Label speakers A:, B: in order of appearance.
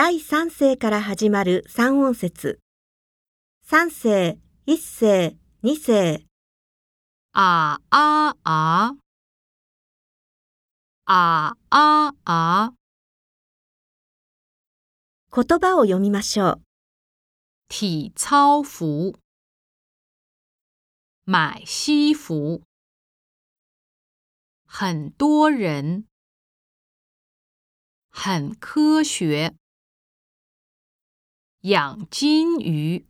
A: 第三世から始まる三音節。三世、一世、二世。
B: 啊啊啊！啊啊啊！
A: 言葉を読みましょう。
B: 体操服，买西服，很多人，很科学，养金鱼。